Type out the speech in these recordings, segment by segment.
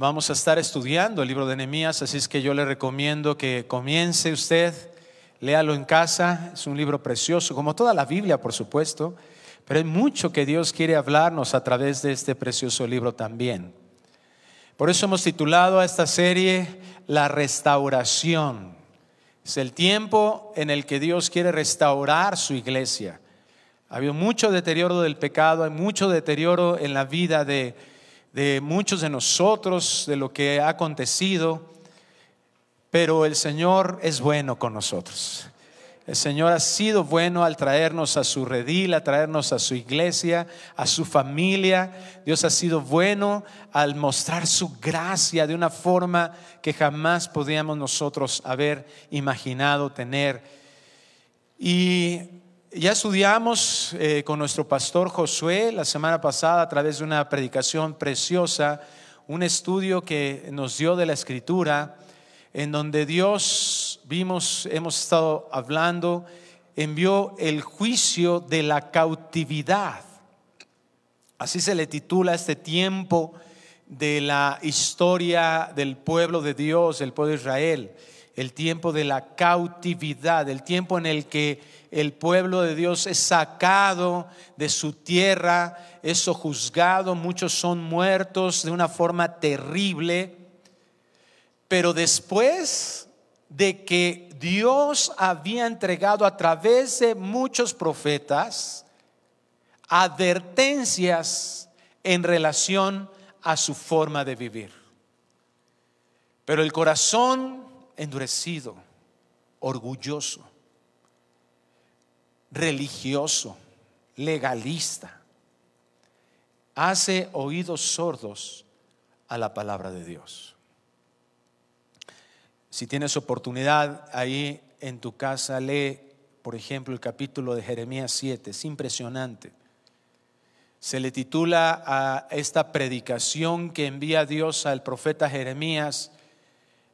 Vamos a estar estudiando el libro de Nehemías, así es que yo le recomiendo que comience usted, léalo en casa, es un libro precioso, como toda la Biblia, por supuesto, pero hay mucho que Dios quiere hablarnos a través de este precioso libro también. Por eso hemos titulado a esta serie La restauración. Es el tiempo en el que Dios quiere restaurar su iglesia. Ha habido mucho deterioro del pecado, hay mucho deterioro en la vida de de muchos de nosotros, de lo que ha acontecido, pero el Señor es bueno con nosotros. El Señor ha sido bueno al traernos a su redil, a traernos a su iglesia, a su familia. Dios ha sido bueno al mostrar su gracia de una forma que jamás podíamos nosotros haber imaginado tener. Y ya estudiamos eh, con nuestro pastor Josué la semana pasada a través de una predicación preciosa, un estudio que nos dio de la escritura, en donde Dios, vimos, hemos estado hablando, envió el juicio de la cautividad. Así se le titula este tiempo de la historia del pueblo de Dios, del pueblo de Israel, el tiempo de la cautividad, el tiempo en el que el pueblo de Dios es sacado de su tierra, es sojuzgado, muchos son muertos de una forma terrible, pero después de que Dios había entregado a través de muchos profetas advertencias en relación a su forma de vivir. Pero el corazón endurecido, orgulloso, religioso, legalista, hace oídos sordos a la palabra de Dios. Si tienes oportunidad ahí en tu casa, lee, por ejemplo, el capítulo de Jeremías 7, es impresionante. Se le titula a esta predicación que envía Dios al profeta Jeremías,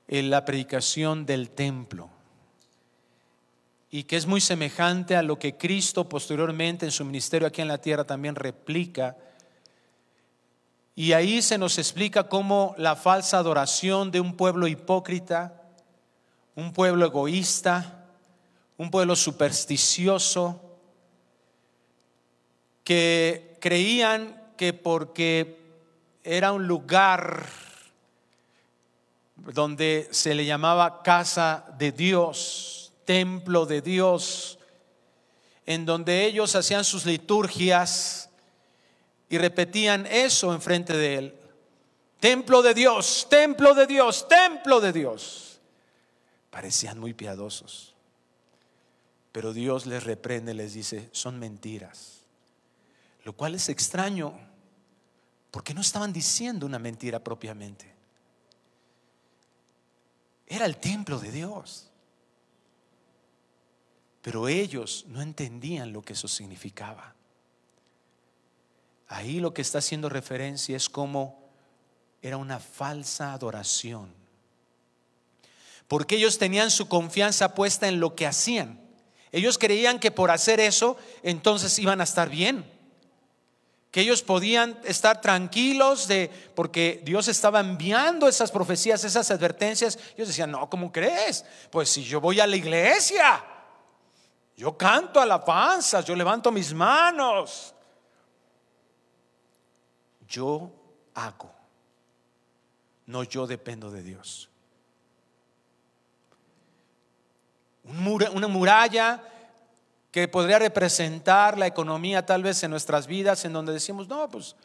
en la predicación del templo y que es muy semejante a lo que Cristo posteriormente en su ministerio aquí en la tierra también replica. Y ahí se nos explica cómo la falsa adoración de un pueblo hipócrita, un pueblo egoísta, un pueblo supersticioso, que creían que porque era un lugar donde se le llamaba casa de Dios, templo de Dios, en donde ellos hacían sus liturgias y repetían eso enfrente de él. Templo de Dios, templo de Dios, templo de Dios. Parecían muy piadosos. Pero Dios les reprende, les dice, son mentiras. Lo cual es extraño, porque no estaban diciendo una mentira propiamente. Era el templo de Dios. Pero ellos no entendían lo que eso significaba. Ahí lo que está haciendo referencia es como era una falsa adoración. Porque ellos tenían su confianza puesta en lo que hacían. Ellos creían que por hacer eso entonces iban a estar bien. Que ellos podían estar tranquilos de porque Dios estaba enviando esas profecías, esas advertencias. Ellos decían, "No, ¿cómo crees? Pues si yo voy a la iglesia, yo canto alabanzas, yo levanto mis manos. Yo hago. No yo dependo de Dios. Una muralla que podría representar la economía tal vez en nuestras vidas, en donde decimos, no, pues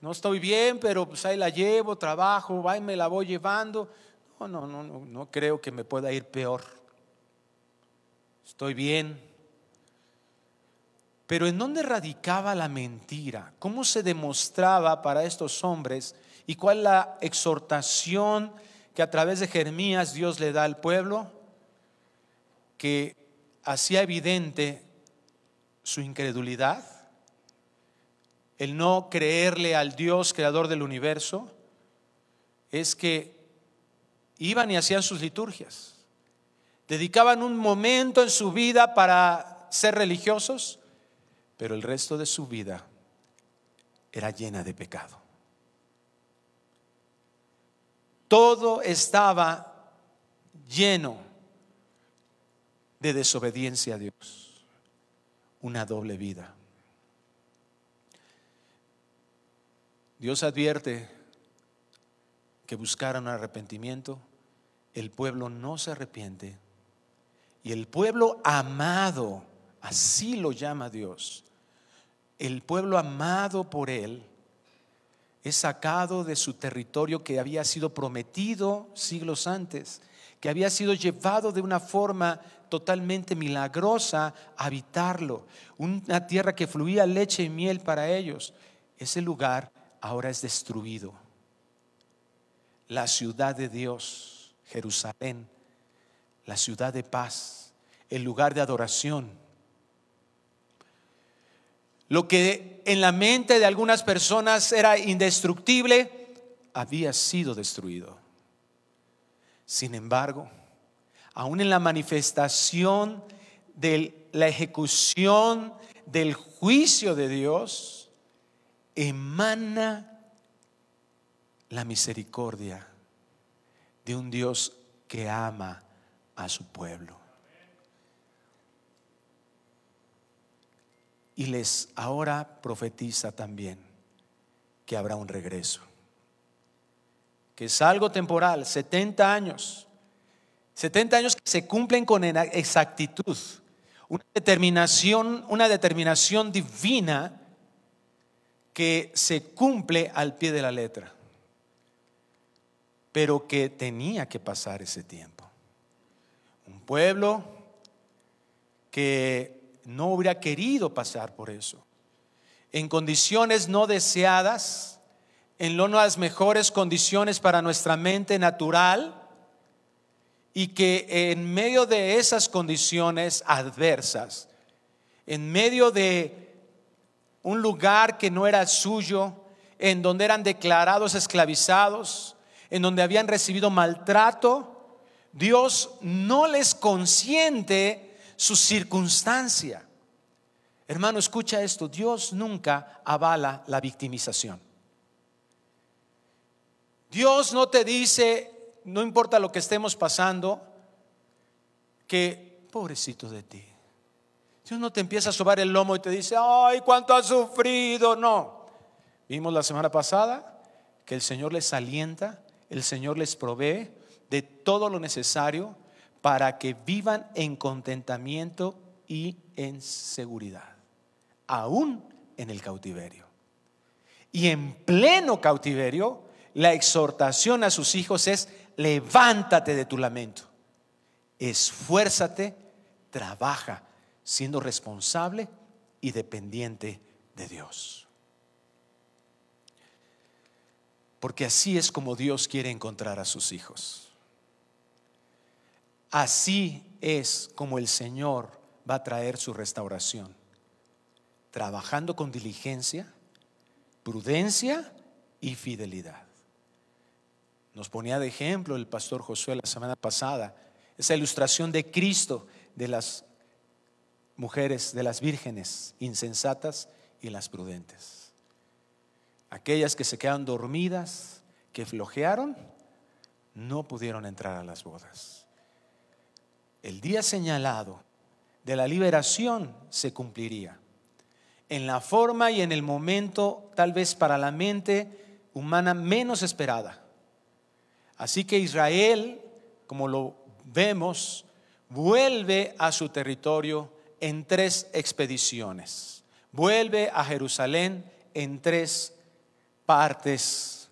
no estoy bien, pero pues ahí la llevo, trabajo, y me la voy llevando. No, no, no, no, no creo que me pueda ir peor estoy bien. Pero ¿en dónde radicaba la mentira? ¿Cómo se demostraba para estos hombres? ¿Y cuál la exhortación que a través de Jeremías Dios le da al pueblo? Que hacía evidente su incredulidad, el no creerle al Dios creador del universo, es que iban y hacían sus liturgias dedicaban un momento en su vida para ser religiosos, pero el resto de su vida era llena de pecado. todo estaba lleno de desobediencia a Dios, una doble vida. Dios advierte que buscaran arrepentimiento, el pueblo no se arrepiente y el pueblo amado, así lo llama Dios, el pueblo amado por Él, es sacado de su territorio que había sido prometido siglos antes, que había sido llevado de una forma totalmente milagrosa a habitarlo, una tierra que fluía leche y miel para ellos. Ese lugar ahora es destruido. La ciudad de Dios, Jerusalén, la ciudad de paz, el lugar de adoración, lo que en la mente de algunas personas era indestructible, había sido destruido. Sin embargo, aún en la manifestación de la ejecución del juicio de Dios, emana la misericordia de un Dios que ama a su pueblo. y les ahora profetiza también que habrá un regreso, que es algo temporal, 70 años, 70 años que se cumplen con exactitud, una determinación, una determinación divina que se cumple al pie de la letra, pero que tenía que pasar ese tiempo. Un pueblo que no hubiera querido pasar por eso. En condiciones no deseadas, en no las mejores condiciones para nuestra mente natural, y que en medio de esas condiciones adversas, en medio de un lugar que no era suyo, en donde eran declarados esclavizados, en donde habían recibido maltrato, Dios no les consiente su circunstancia. Hermano, escucha esto, Dios nunca avala la victimización. Dios no te dice, no importa lo que estemos pasando, que pobrecito de ti. Dios no te empieza a sobar el lomo y te dice, ay, cuánto has sufrido. No. Vimos la semana pasada que el Señor les alienta, el Señor les provee de todo lo necesario para que vivan en contentamiento y en seguridad, aún en el cautiverio. Y en pleno cautiverio, la exhortación a sus hijos es, levántate de tu lamento, esfuérzate, trabaja, siendo responsable y dependiente de Dios. Porque así es como Dios quiere encontrar a sus hijos. Así es como el Señor va a traer su restauración, trabajando con diligencia, prudencia y fidelidad. Nos ponía de ejemplo el pastor Josué la semana pasada esa ilustración de Cristo, de las mujeres, de las vírgenes insensatas y las prudentes. Aquellas que se quedaron dormidas, que flojearon, no pudieron entrar a las bodas el día señalado de la liberación se cumpliría. En la forma y en el momento, tal vez para la mente humana menos esperada. Así que Israel, como lo vemos, vuelve a su territorio en tres expediciones. Vuelve a Jerusalén en tres partes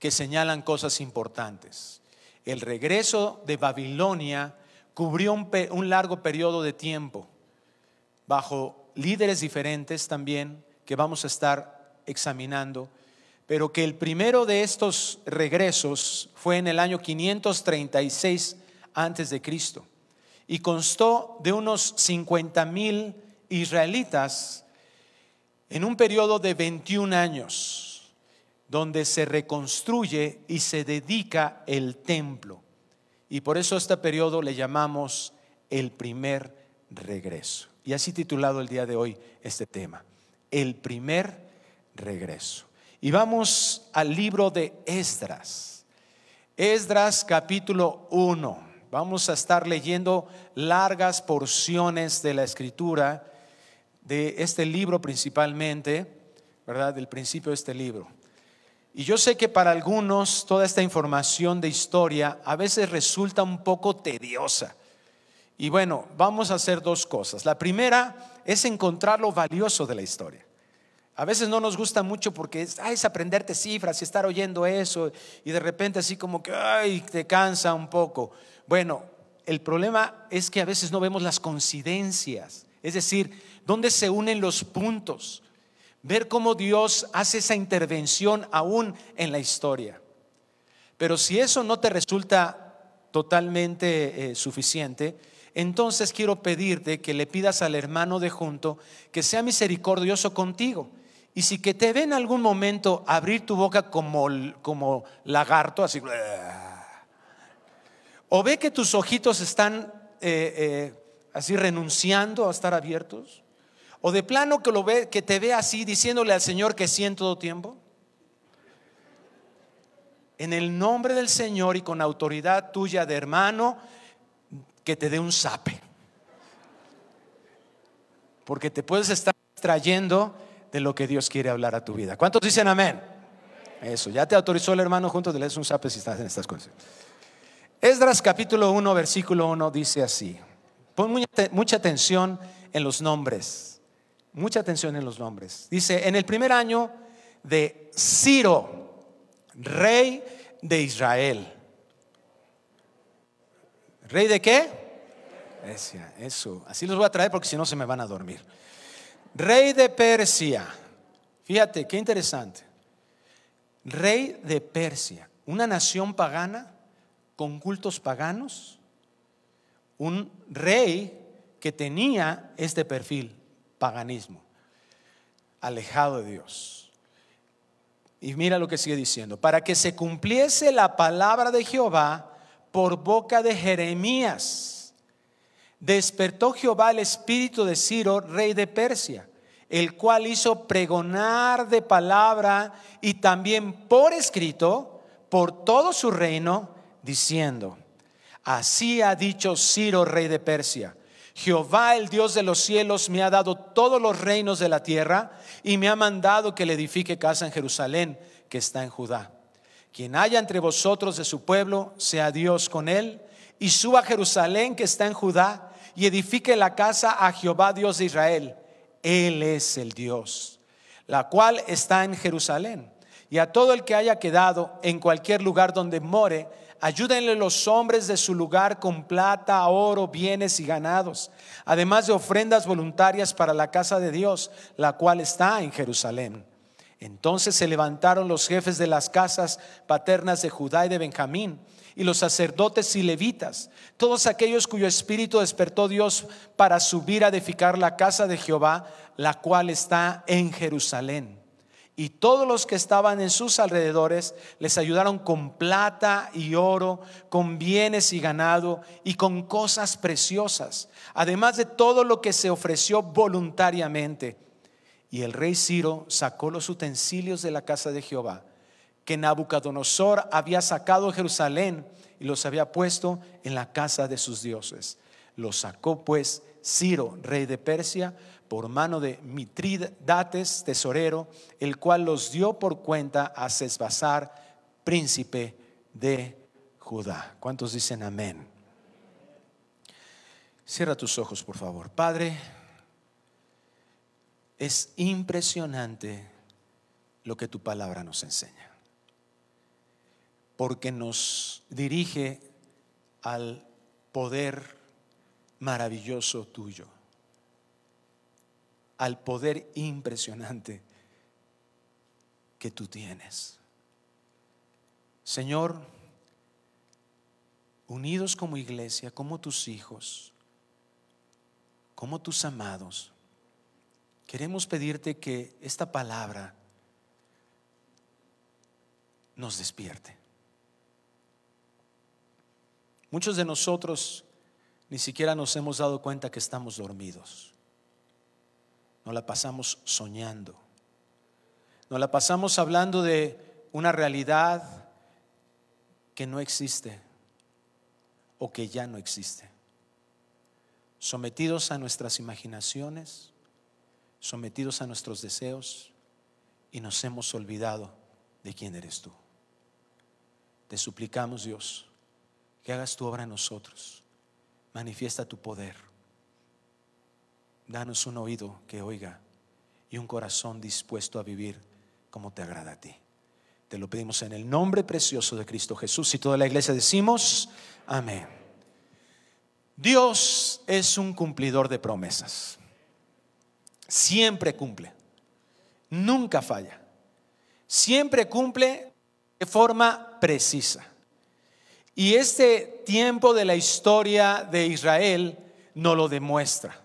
que señalan cosas importantes. El regreso de Babilonia cubrió un, largo periodo de tiempo bajo líderes diferentes también que vamos a estar examinando, pero que el primero de estos regresos fue en el año 536 antes de Cristo y constó de unos 50 mil israelitas en un periodo de 21 años, donde se reconstruye y se dedica el templo. Y por eso a este periodo le llamamos el primer regreso. Y así titulado el día de hoy este tema, el primer regreso. Y vamos al libro de Esdras. Esdras capítulo 1. Vamos a estar leyendo largas porciones de la escritura, de este libro principalmente, ¿verdad? Del principio de este libro. Y yo sé que para algunos toda esta información de historia a veces resulta un poco tediosa. Y bueno, vamos a hacer dos cosas. La primera es encontrar lo valioso de la historia. A veces no nos gusta mucho porque es, es aprenderte cifras y estar oyendo eso y de repente así como que ay, te cansa un poco. Bueno, el problema es que a veces no vemos las coincidencias, es decir, dónde se unen los puntos, ver cómo Dios hace esa intervención aún en la historia. Pero si eso no te resulta totalmente eh, suficiente, entonces quiero pedirte que le pidas al hermano de junto que sea misericordioso contigo y si que te ve en algún momento abrir tu boca como, como lagarto, así, o ve que tus ojitos están eh, eh, así renunciando a estar abiertos, o de plano que, lo ve, que te ve así diciéndole al Señor que sí en todo tiempo. En el nombre del Señor y con autoridad tuya de hermano, que te dé un sape. Porque te puedes estar trayendo de lo que Dios quiere hablar a tu vida. ¿Cuántos dicen amén? Eso, ya te autorizó el hermano junto, de lees un sape si estás en estas cosas. Esdras capítulo 1, versículo 1 dice así. Pon mucha atención en los nombres. Mucha atención en los nombres. Dice, en el primer año de Ciro, rey de Israel. ¿Rey de qué? Eso, así los voy a traer porque si no se me van a dormir rey de Persia. Fíjate, qué interesante. Rey de Persia, una nación pagana con cultos paganos, un rey que tenía este perfil, paganismo, alejado de Dios. Y mira lo que sigue diciendo, para que se cumpliese la palabra de Jehová por boca de Jeremías despertó Jehová el espíritu de Ciro, rey de Persia, el cual hizo pregonar de palabra y también por escrito por todo su reino, diciendo, así ha dicho Ciro, rey de Persia, Jehová el Dios de los cielos me ha dado todos los reinos de la tierra y me ha mandado que le edifique casa en Jerusalén, que está en Judá. Quien haya entre vosotros de su pueblo, sea Dios con él, y suba a Jerusalén, que está en Judá, y edifique la casa a Jehová Dios de Israel. Él es el Dios, la cual está en Jerusalén. Y a todo el que haya quedado en cualquier lugar donde more, ayúdenle los hombres de su lugar con plata, oro, bienes y ganados, además de ofrendas voluntarias para la casa de Dios, la cual está en Jerusalén. Entonces se levantaron los jefes de las casas paternas de Judá y de Benjamín y los sacerdotes y levitas, todos aquellos cuyo espíritu despertó Dios para subir a edificar la casa de Jehová, la cual está en Jerusalén. Y todos los que estaban en sus alrededores les ayudaron con plata y oro, con bienes y ganado y con cosas preciosas, además de todo lo que se ofreció voluntariamente. Y el rey Ciro sacó los utensilios de la casa de Jehová que Nabucodonosor había sacado de Jerusalén y los había puesto en la casa de sus dioses. Los sacó pues Ciro, rey de Persia, por mano de Mitridates, tesorero, el cual los dio por cuenta a Sesbazar, príncipe de Judá. ¿Cuántos dicen amén? Cierra tus ojos, por favor. Padre, es impresionante lo que tu palabra nos enseña porque nos dirige al poder maravilloso tuyo, al poder impresionante que tú tienes. Señor, unidos como iglesia, como tus hijos, como tus amados, queremos pedirte que esta palabra nos despierte. Muchos de nosotros ni siquiera nos hemos dado cuenta que estamos dormidos. Nos la pasamos soñando. Nos la pasamos hablando de una realidad que no existe o que ya no existe. Sometidos a nuestras imaginaciones, sometidos a nuestros deseos y nos hemos olvidado de quién eres tú. Te suplicamos, Dios, que hagas tu obra en nosotros. Manifiesta tu poder. Danos un oído que oiga y un corazón dispuesto a vivir como te agrada a ti. Te lo pedimos en el nombre precioso de Cristo Jesús y toda la iglesia decimos, amén. Dios es un cumplidor de promesas. Siempre cumple. Nunca falla. Siempre cumple de forma precisa. Y este tiempo de la historia de Israel no lo demuestra.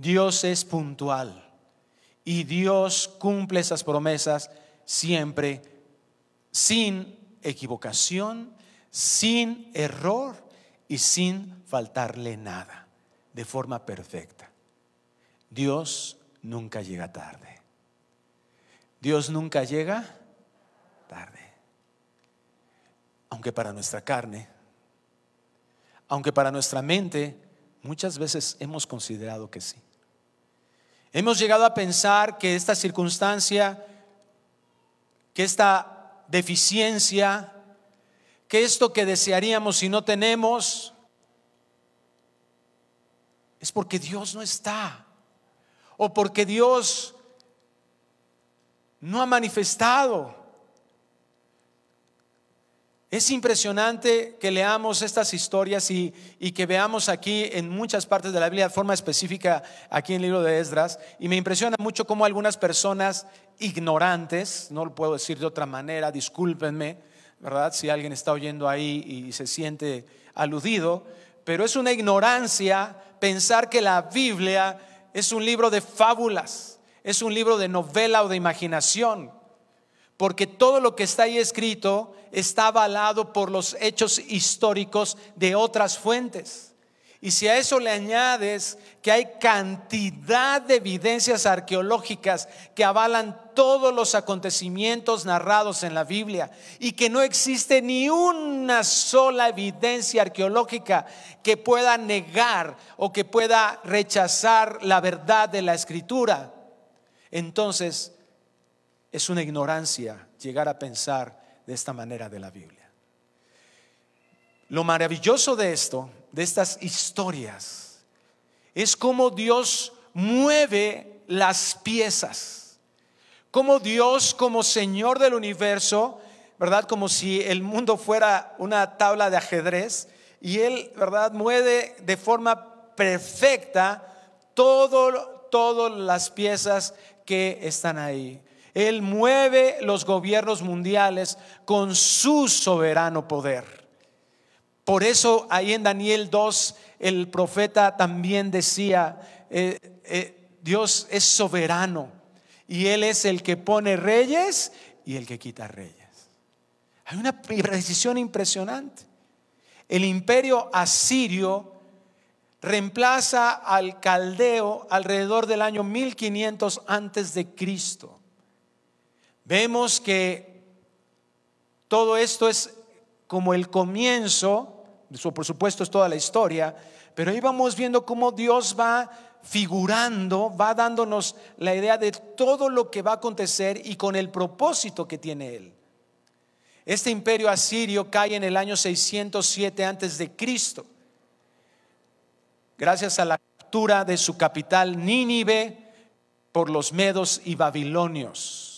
Dios es puntual y Dios cumple esas promesas siempre sin equivocación, sin error y sin faltarle nada, de forma perfecta. Dios nunca llega tarde. Dios nunca llega tarde. Aunque para nuestra carne, aunque para nuestra mente, muchas veces hemos considerado que sí. Hemos llegado a pensar que esta circunstancia, que esta deficiencia, que esto que desearíamos y no tenemos, es porque Dios no está, o porque Dios no ha manifestado. Es impresionante que leamos estas historias y, que veamos aquí en muchas partes de la Biblia de forma específica aquí en el libro de Esdras. Y me impresiona mucho cómo algunas personas ignorantes, no lo puedo decir de otra manera, discúlpenme, ¿verdad? Si alguien está oyendo ahí y se siente aludido, pero es una ignorancia pensar que la Biblia es un libro de fábulas, es un libro de novela o de imaginación porque todo lo que está ahí escrito está avalado por los hechos históricos de otras fuentes. Y si a eso le añades que hay cantidad de evidencias arqueológicas que avalan todos los acontecimientos narrados en la Biblia y que no existe ni una sola evidencia arqueológica que pueda negar o que pueda rechazar la verdad de la escritura, entonces es una ignorancia llegar a pensar de esta manera de la Biblia. Lo maravilloso de esto, de estas historias, es cómo Dios mueve las piezas. Cómo Dios como Señor del universo, ¿verdad? Como si el mundo fuera una tabla de ajedrez y Él, ¿verdad? Mueve de forma perfecta todo, todas las piezas que están ahí. Él mueve los gobiernos mundiales con su soberano poder. Por eso ahí en Daniel 2 el profeta también decía, eh, eh, Dios es soberano y Él es el que pone reyes y el que quita reyes. Hay una precisión impresionante. El imperio asirio reemplaza al caldeo alrededor del año 1500 antes de Cristo. Vemos que todo esto es como el comienzo, por supuesto es toda la historia, pero ahí vamos viendo cómo Dios va figurando, va dándonos la idea de todo lo que va a acontecer y con el propósito que tiene Él. Este imperio asirio cae en el año 607 antes de Cristo, gracias a la captura de su capital Nínive por los medos y babilonios.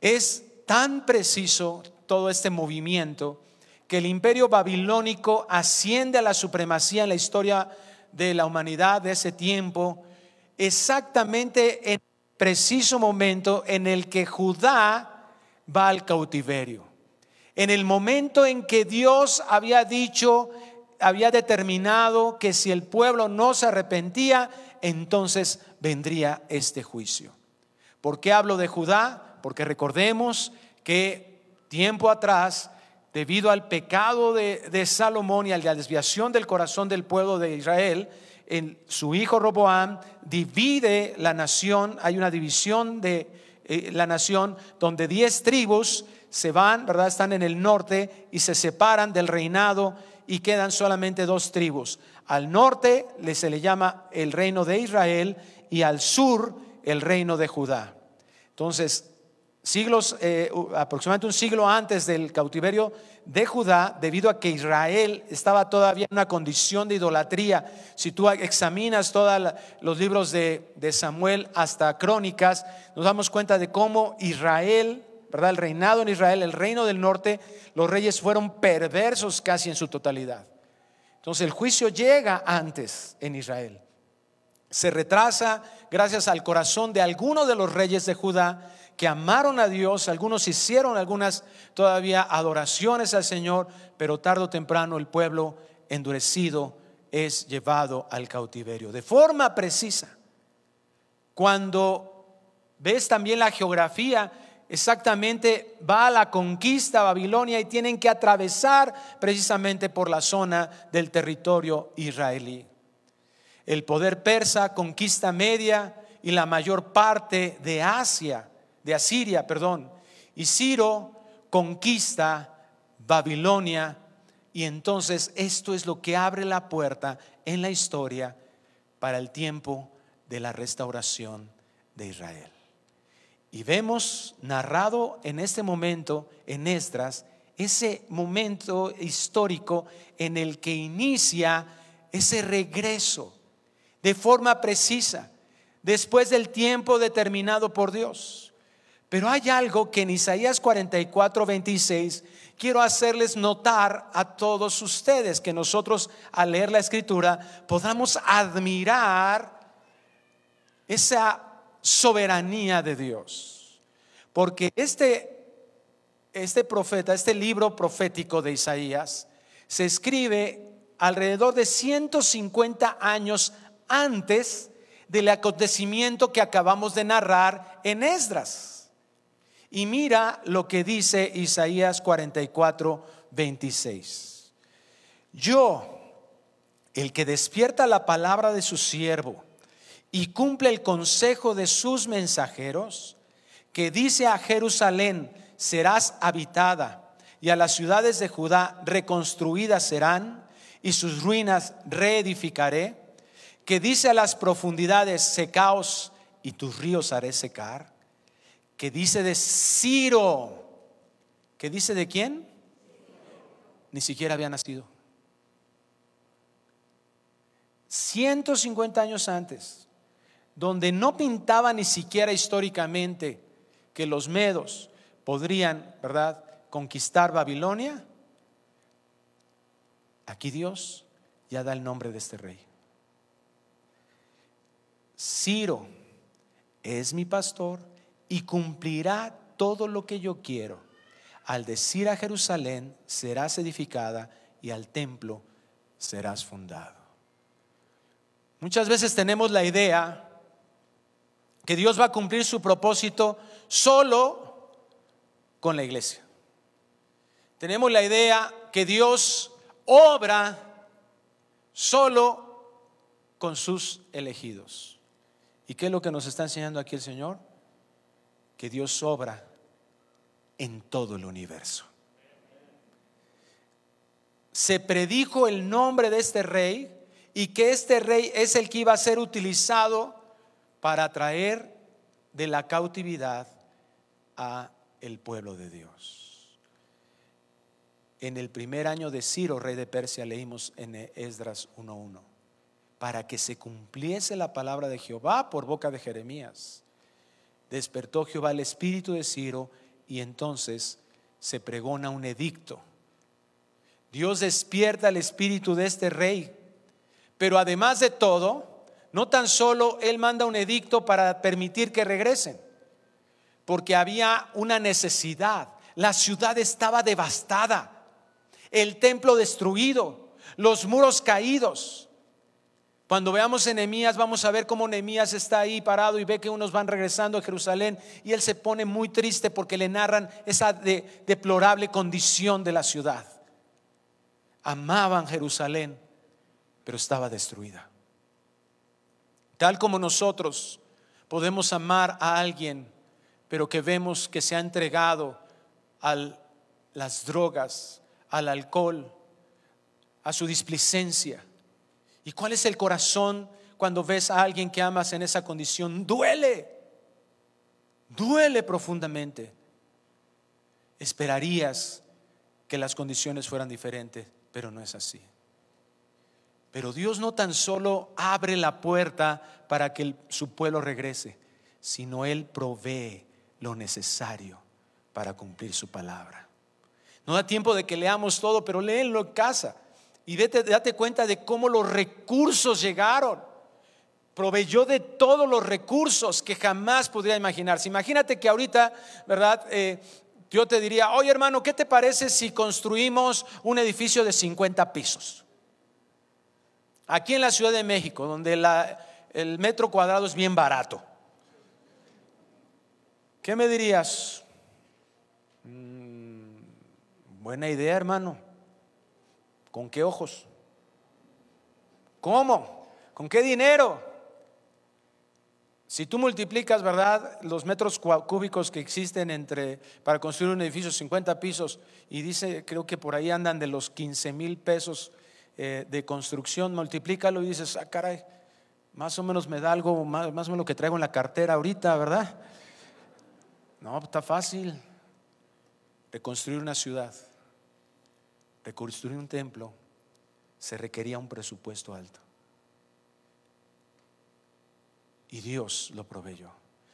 Es tan preciso todo este movimiento que el imperio babilónico asciende a la supremacía en la historia de la humanidad de ese tiempo, exactamente en el preciso momento en el que Judá va al cautiverio. En el momento en que Dios había dicho, había determinado que si el pueblo no se arrepentía, entonces vendría este juicio. ¿Por qué hablo de Judá? Porque recordemos que tiempo atrás, debido al pecado de, Salomón y a la desviación del corazón del pueblo de Israel, en su hijo Roboam divide la nación, hay una división de eh, la nación donde diez tribus se van, ¿verdad? Están en el norte y se separan del reinado y quedan solamente dos tribus. Al norte se le llama el reino de Israel y al sur el reino de Judá. Entonces, siglos, eh, aproximadamente un siglo antes del cautiverio de Judá, debido a que Israel estaba todavía en una condición de idolatría. Si tú examinas todos los libros de, de Samuel hasta Crónicas, nos damos cuenta de cómo Israel, ¿verdad? El reinado en Israel, el reino del norte, los reyes fueron perversos casi en su totalidad. Entonces el juicio llega antes en Israel. Se retrasa gracias al corazón de algunos de los reyes de Judá que amaron a Dios, algunos hicieron algunas todavía adoraciones al Señor, pero tarde o temprano el pueblo endurecido es llevado al cautiverio. De forma precisa, cuando ves también la geografía, exactamente va a la conquista a Babilonia y tienen que atravesar precisamente por la zona del territorio israelí. El poder persa conquista Media y la mayor parte de Asia de Asiria, perdón, y Ciro conquista Babilonia y entonces esto es lo que abre la puerta en la historia para el tiempo de la restauración de Israel. Y vemos narrado en este momento en Esdras ese momento histórico en el que inicia ese regreso de forma precisa después del tiempo determinado por Dios. Pero hay algo que en Isaías 44, 26 quiero hacerles notar a todos ustedes, que nosotros al leer la escritura podamos admirar esa soberanía de Dios. Porque este, este profeta, este libro profético de Isaías, se escribe alrededor de 150 años antes del acontecimiento que acabamos de narrar en Esdras. Y mira lo que dice Isaías 44, 26. Yo, el que despierta la palabra de su siervo y cumple el consejo de sus mensajeros, que dice a Jerusalén, serás habitada, y a las ciudades de Judá reconstruidas serán, y sus ruinas reedificaré, que dice a las profundidades, secaos, y tus ríos haré secar que dice de Ciro, que dice de quién? Ni siquiera había nacido. 150 años antes, donde no pintaba ni siquiera históricamente que los medos podrían, ¿verdad?, conquistar Babilonia, aquí Dios ya da el nombre de este rey. Ciro es mi pastor y cumplirá todo lo que yo quiero. Al decir a Jerusalén, serás edificada y al templo serás fundado. Muchas veces tenemos la idea que Dios va a cumplir su propósito solo con la iglesia. Tenemos la idea que Dios obra solo con sus elegidos. ¿Y qué es lo que nos está enseñando aquí el Señor? Que Dios obra en todo el universo. Se predijo el nombre de este rey y que este rey es el que iba a ser utilizado para traer de la cautividad a el pueblo de Dios. En el primer año de Ciro, rey de Persia, leímos en Esdras 1.1, para que se cumpliese la palabra de Jehová por boca de Jeremías despertó Jehová el espíritu de Ciro y entonces se pregona un edicto. Dios despierta el espíritu de este rey, pero además de todo, no tan solo Él manda un edicto para permitir que regresen, porque había una necesidad. La ciudad estaba devastada, el templo destruido, los muros caídos. Cuando veamos Nehemías, vamos a ver cómo Nehemías está ahí parado y ve que unos van regresando a Jerusalén y él se pone muy triste porque le narran esa deplorable condición de la ciudad. Amaban Jerusalén, pero estaba destruida. Tal como nosotros podemos amar a alguien, pero que vemos que se ha entregado a las drogas, al alcohol, a su displicencia. ¿Y cuál es el corazón cuando ves a alguien que amas en esa condición? Duele, duele profundamente. Esperarías que las condiciones fueran diferentes, pero no es así. Pero Dios no tan solo abre la puerta para que su pueblo regrese, sino Él provee lo necesario para cumplir su palabra. No da tiempo de que leamos todo, pero léenlo en casa y date cuenta de cómo los recursos llegaron. Proveyó de todos los recursos que jamás podría imaginarse. Imagínate que ahorita, ¿verdad? Eh, yo te diría, oye hermano, ¿qué te parece si construimos un edificio de 50 pisos? Aquí en la Ciudad de México, donde el metro cuadrado es bien barato. ¿Qué me dirías? Mm, buena idea, hermano. ¿Con qué ojos? ¿Cómo? ¿Con qué dinero? Si tú multiplicas, ¿verdad?, los metros cúbicos que existen entre para construir un edificio 50 pisos y dice, creo que por ahí andan de los 15 mil pesos eh, de construcción, multiplícalo y dices, ah, caray, más o menos me da algo, más, más o menos lo que traigo en la cartera ahorita, ¿verdad? No, está fácil. Reconstruir una ciudad, reconstruir un templo, se requería un presupuesto alto. Y Dios lo proveyó.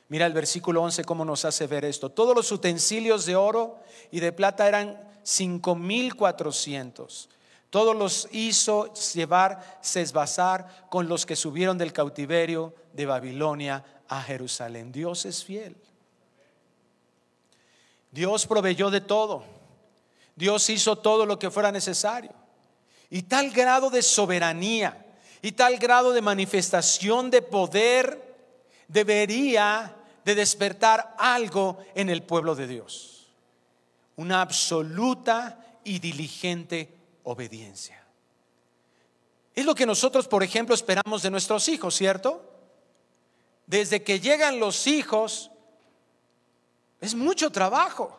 Mira el versículo 11 cómo nos hace ver esto. Todos los utensilios de oro y de plata eran 5400. Todos los hizo llevar sesbazar con los que subieron del cautiverio de Babilonia a Jerusalén. Dios es fiel. Dios proveyó de todo. Dios hizo todo lo que fuera necesario. Y tal grado de soberanía y tal grado de manifestación de poder debería de despertar algo en el pueblo de Dios. Una absoluta y diligente obediencia. Es lo que nosotros, por ejemplo, esperamos de nuestros hijos, ¿cierto? Desde que llegan los hijos, es mucho trabajo.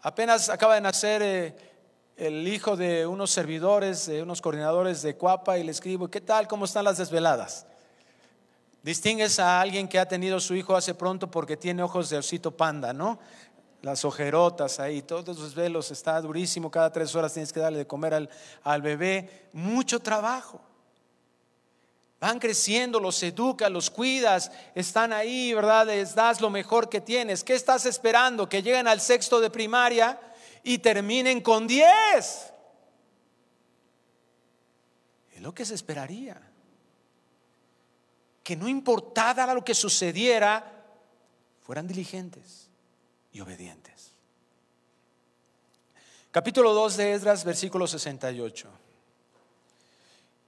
Apenas acaba de nacer eh, el hijo de unos servidores, de unos coordinadores de Cuapa y le escribo, ¿qué tal? ¿Cómo están las desveladas? Distingues a alguien que ha tenido su hijo hace pronto porque tiene ojos de osito panda, ¿no? Las ojerotas ahí, todos los velos, está durísimo, cada tres horas tienes que darle de comer al, al bebé, mucho trabajo. Van creciendo, los educas, los cuidas, están ahí, ¿verdad? Les das lo mejor que tienes. ¿Qué estás esperando? Que lleguen al sexto de primaria y terminen con diez. Es lo que se esperaría. Que no importara lo que sucediera, fueran diligentes y obedientes. Capítulo 2 de Esdras, versículo 68.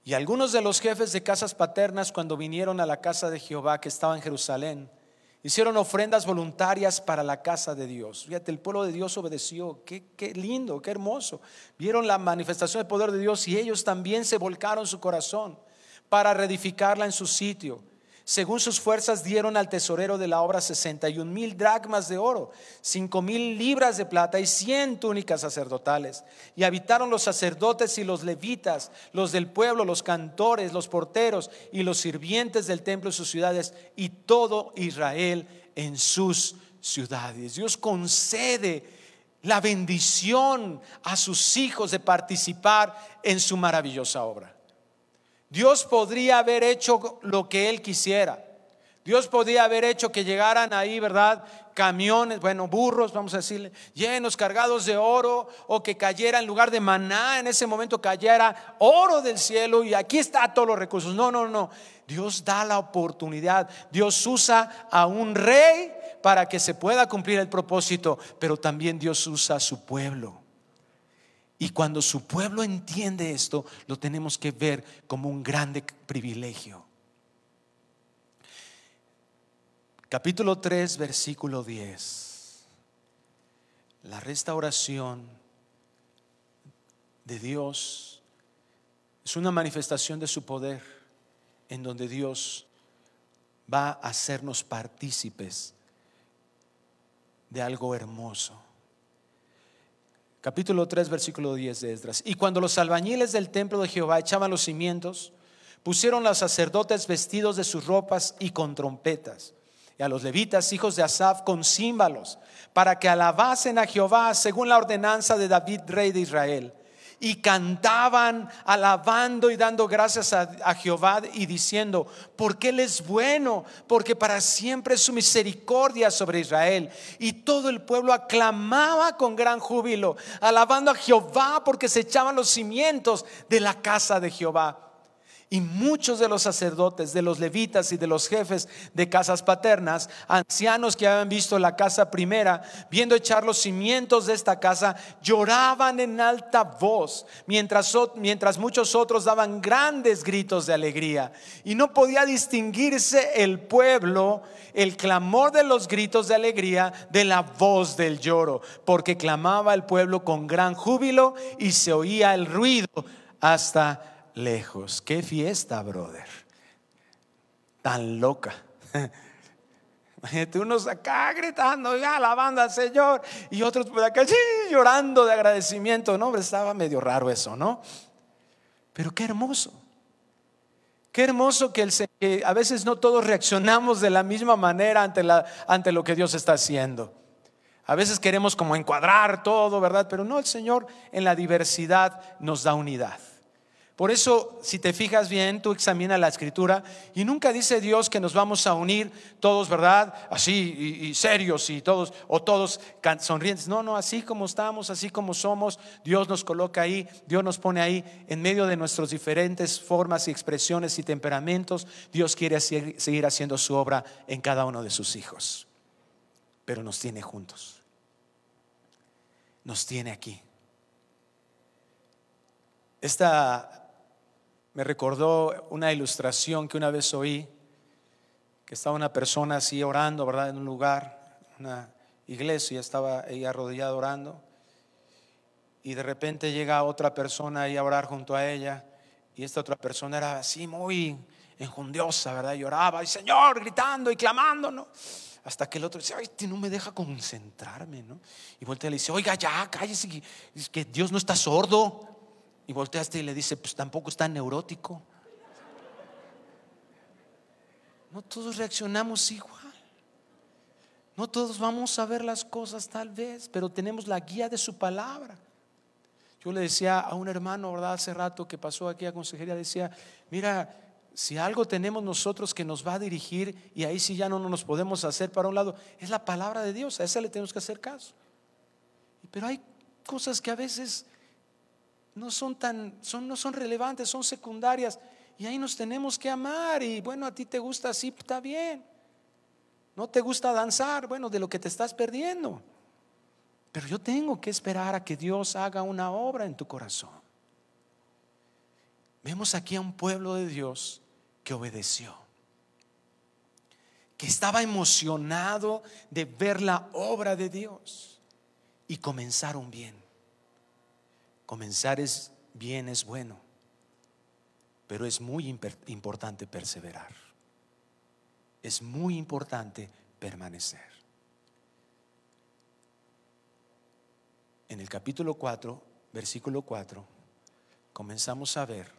Y algunos de los jefes de casas paternas, cuando vinieron a la casa de Jehová que estaba en Jerusalén, hicieron ofrendas voluntarias para la casa de Dios. Fíjate, el pueblo de Dios obedeció. Qué, qué lindo, qué hermoso. Vieron la manifestación del poder de Dios y ellos también se volcaron su corazón para reedificarla en su sitio. Según sus fuerzas dieron al tesorero de la obra 61 mil dracmas de oro, cinco mil libras de plata y cien túnicas sacerdotales. Y habitaron los sacerdotes y los levitas, los del pueblo, los cantores, los porteros y los sirvientes del templo y sus ciudades y todo Israel en sus ciudades. Dios concede la bendición a sus hijos de participar en su maravillosa obra. Dios podría haber hecho lo que Él quisiera. Dios podría haber hecho que llegaran ahí, ¿verdad? Camiones, bueno, burros, vamos a decirle, llenos, cargados de oro, o que cayera en lugar de maná, en ese momento cayera oro del cielo y aquí está todos los recursos. No, no, no. Dios da la oportunidad. Dios usa a un rey para que se pueda cumplir el propósito, pero también Dios usa a su pueblo. Y cuando su pueblo entiende esto, lo tenemos que ver como un grande privilegio. Capítulo 3, versículo 10. La restauración de Dios es una manifestación de su poder en donde Dios va a hacernos partícipes de algo hermoso. Capítulo 3, versículo 10 de Esdras. Y cuando los albañiles del templo de Jehová echaban los cimientos, pusieron los sacerdotes vestidos de sus ropas y con trompetas, y a los levitas, hijos de Asaf, con címbalos, para que alabasen a Jehová según la ordenanza de David, rey de Israel y cantaban alabando y dando gracias a, Jehová y diciendo, porque Él es bueno, porque para siempre es su misericordia sobre Israel. Y todo el pueblo aclamaba con gran júbilo, alabando a Jehová porque se echaban los cimientos de la casa de Jehová. Y muchos de los sacerdotes, de los levitas y de los jefes de casas paternas, ancianos que habían visto la casa primera, viendo echar los cimientos de esta casa, lloraban en alta voz, mientras, mientras muchos otros daban grandes gritos de alegría. Y no podía distinguirse el pueblo, el clamor de los gritos de alegría, de la voz del lloro, porque clamaba el pueblo con gran júbilo y se oía el ruido hasta lejos. Qué fiesta, brother. Tan loca. Imagínate unos acá gritando y alabando al Señor y otros por acá llorando de agradecimiento. No, hombre, estaba medio raro eso, ¿no? Pero qué hermoso. Qué hermoso que, el, a veces no todos reaccionamos de la misma manera ante, la, ante lo que Dios está haciendo. A veces queremos como encuadrar todo, ¿verdad? Pero no, el Señor en la diversidad nos da unidad. Por eso, si te fijas bien, tú examina la escritura y nunca dice Dios que nos vamos a unir todos, ¿verdad? Así y, serios y todos, o todos sonrientes. No, no, así como estamos, así como somos, Dios nos coloca ahí, Dios nos pone ahí en medio de nuestras diferentes formas y expresiones y temperamentos. Dios quiere seguir haciendo su obra en cada uno de sus hijos, pero nos tiene juntos. Nos tiene aquí. Esta me recordó una ilustración que una vez oí, que estaba una persona así orando, ¿verdad? En un lugar, una iglesia, estaba ella arrodillada orando, y de repente llega otra persona ahí a orar junto a ella, y esta otra persona era así muy enjundiosa, ¿verdad? Lloraba, y Señor, gritando y clamando, ¿no? Hasta que el otro dice, ay, este no me deja concentrarme, ¿no? Y voltea y le dice, oiga, ya, cállese, es que Dios no está sordo. Y volteaste y le dice, pues tampoco está neurótico. No todos reaccionamos igual. No todos vamos a ver las cosas tal vez, pero tenemos la guía de su palabra. Yo le decía a un hermano, ¿verdad? Hace rato que pasó aquí a consejería, decía, mira, si algo tenemos nosotros que nos va a dirigir y ahí sí ya no nos podemos hacer para un lado, es la palabra de Dios, a esa le tenemos que hacer caso. Pero hay cosas que a veces no son tan, son, no son relevantes, son secundarias. Y ahí nos tenemos que amar. Y bueno, a ti te gusta así, está bien. No te gusta danzar, bueno, de lo que te estás perdiendo. Pero yo tengo que esperar a que Dios haga una obra en tu corazón. Vemos aquí a un pueblo de Dios que obedeció, que estaba emocionado de ver la obra de Dios y comenzaron bien. Comenzar es bien, es bueno, pero es muy importante perseverar. Es muy importante permanecer. En el capítulo 4, versículo 4, comenzamos a ver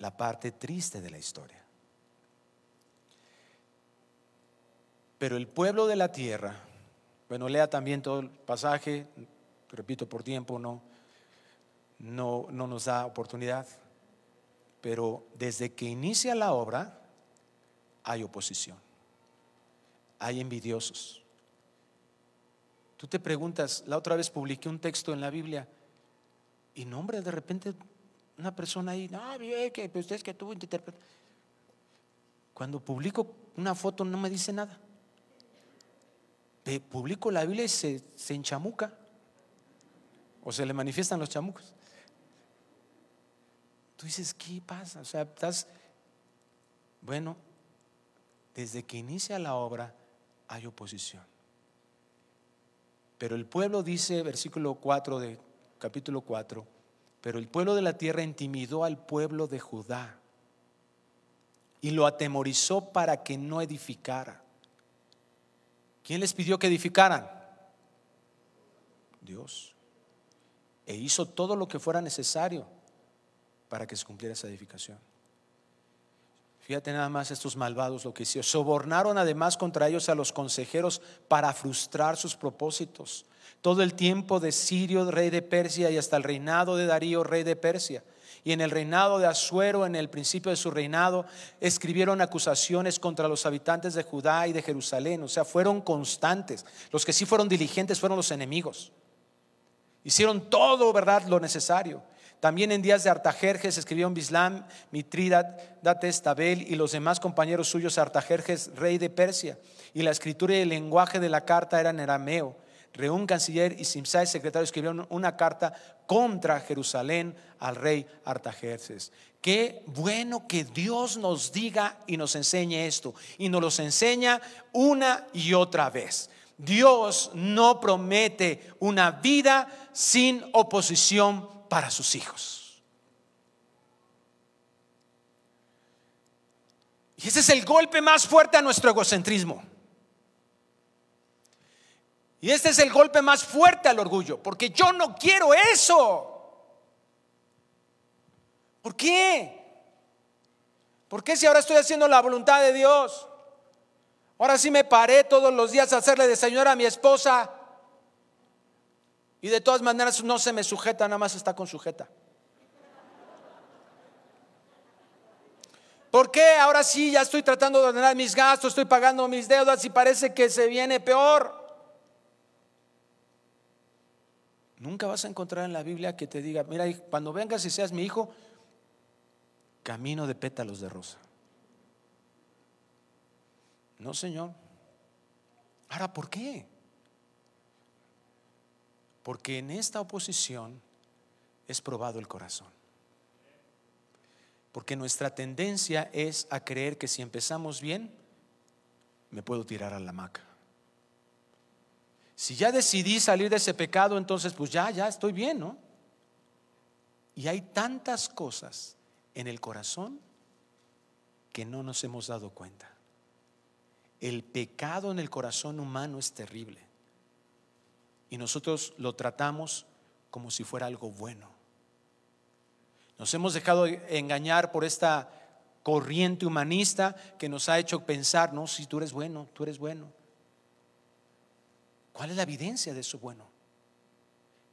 la parte triste de la historia. Pero el pueblo de la tierra, bueno, lea también todo el pasaje, repito, por tiempo no, no, no nos da oportunidad, pero desde que inicia la obra hay oposición, hay envidiosos. Tú te preguntas, la otra vez publiqué un texto en la Biblia y no, hombre, de repente una persona ahí, no, que pues, es que tuvo Cuando publico una foto no me dice nada. Publico la Biblia y se, se enchamuca o se le manifiestan los chamucos. Tú dices, ¿qué pasa? O sea, estás, bueno, desde que inicia la obra hay oposición. Pero el pueblo dice, versículo 4 de capítulo 4, pero el pueblo de la tierra intimidó al pueblo de Judá y lo atemorizó para que no edificara. ¿Quién les pidió que edificaran? Dios. E hizo todo lo que fuera necesario para que se cumpliera esa edificación. Fíjate nada más estos malvados lo que hicieron. Sobornaron además contra ellos a los consejeros para frustrar sus propósitos. Todo el tiempo de Sirio, rey de Persia, y hasta el reinado de Darío, rey de Persia. Y en el reinado de Asuero, en el principio de su reinado, escribieron acusaciones contra los habitantes de Judá y de Jerusalén. O sea, fueron constantes. Los que sí fueron diligentes fueron los enemigos. Hicieron todo, ¿verdad?, lo necesario. También en días de Artajerjes escribieron Bislam, Mitridat, Dates, Tabel y los demás compañeros suyos Artajerjes, rey de Persia. Y la escritura y el lenguaje de la carta eran arameo. Reún, canciller, y Simsai, secretario, escribieron una carta contra Jerusalén al rey Artajerjes. Qué bueno que Dios nos diga y nos enseñe esto. Y nos los enseña una y otra vez. Dios no promete una vida sin oposición para sus hijos. Y ese es el golpe más fuerte a nuestro egocentrismo. Y este es el golpe más fuerte al orgullo, porque yo no quiero eso. ¿Por qué? ¿Por qué si ahora estoy haciendo la voluntad de Dios? Ahora sí me paré todos los días a hacerle desayunar a mi esposa y de todas maneras no se me sujeta, nada más está con sujeta. ¿Por qué ahora sí ya estoy tratando de ordenar mis gastos, estoy pagando mis deudas y parece que se viene peor? Nunca vas a encontrar en la Biblia que te diga, mira, cuando vengas y seas mi hijo, camino de pétalos de rosa. No, Señor. Ahora, ¿por qué? Porque en esta oposición es probado el corazón. Porque nuestra tendencia es a creer que si empezamos bien, me puedo tirar a la hamaca. Si ya decidí salir de ese pecado, entonces pues ya, ya estoy bien, ¿no? Y hay tantas cosas en el corazón que no nos hemos dado cuenta. El pecado en el corazón humano es terrible y nosotros lo tratamos como si fuera algo bueno. Nos hemos dejado engañar por esta corriente humanista que nos ha hecho pensar, no, si tú eres bueno, tú eres bueno. ¿Cuál es la evidencia de eso bueno?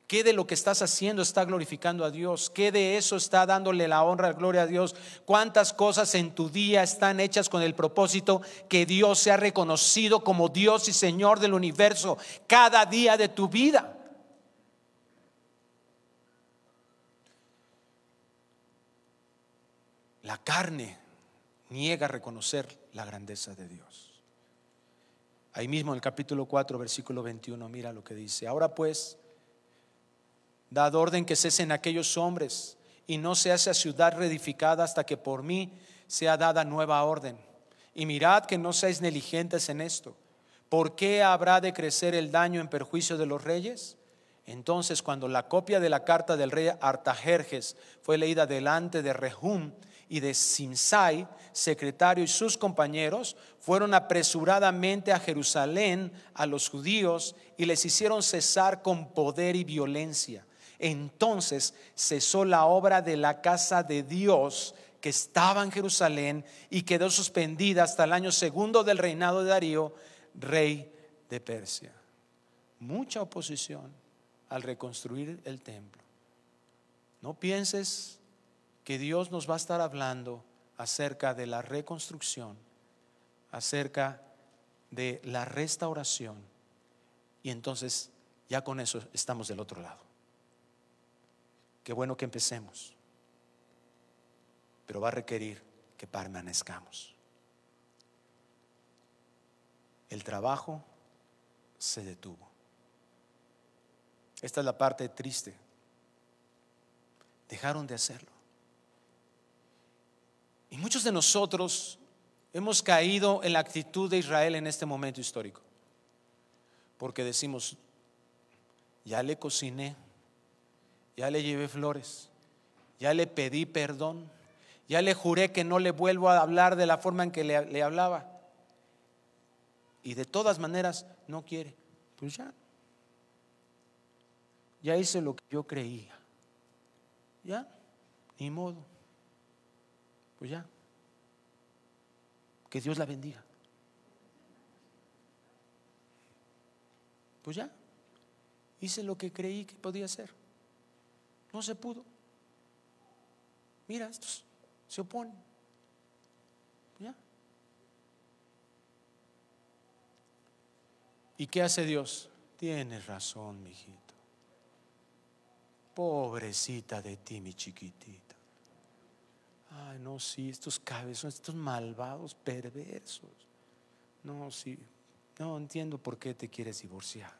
¿Qué de lo que estás haciendo está glorificando a Dios? ¿Qué de eso está dándole la honra, la gloria a Dios? ¿Cuántas cosas en tu día están hechas con el propósito que Dios sea reconocido como Dios y Señor del universo cada día de tu vida? La carne niega reconocer la grandeza de Dios. Ahí mismo en el capítulo 4, versículo 21, mira lo que dice. Ahora pues, Dad orden que cesen aquellos hombres y no se hace ciudad reedificada hasta que por mí sea dada nueva orden. Y mirad que no seáis negligentes en esto. ¿Por qué habrá de crecer el daño en perjuicio de los reyes? Entonces, cuando la copia de la carta del rey Artajerjes fue leída delante de Rehum y de Simsai, secretario y sus compañeros, fueron apresuradamente a Jerusalén a los judíos y les hicieron cesar con poder y violencia entonces cesó la obra de la casa de Dios que estaba en Jerusalén y quedó suspendida hasta el año segundo del reinado de Darío, rey de Persia. Mucha oposición al reconstruir el templo. No pienses que Dios nos va a estar hablando acerca de la reconstrucción, acerca de la restauración. Y entonces ya con eso estamos del otro lado. Qué bueno que empecemos, pero va a requerir que permanezcamos. El trabajo se detuvo. Esta es la parte triste. Dejaron de hacerlo. Y muchos de nosotros hemos caído en la actitud de Israel en este momento histórico. Porque decimos, ya le cociné, ya le llevé flores, ya le pedí perdón, ya le juré que no le vuelvo a hablar de la forma en que le, hablaba. Y de todas maneras no quiere. Pues ya. ya hice lo que yo creía. Ya, ni modo. Pues ya. Que Dios la bendiga. Pues ya, hice lo que creí que podía hacer. No se pudo. Mira, estos se oponen. Ya. ¿Y qué hace Dios? Tienes razón, mijito. Pobrecita de ti, mi chiquitita. Ay, no, sí, estos cabezones, estos malvados, perversos. No, sí, no entiendo por qué te quieres divorciar.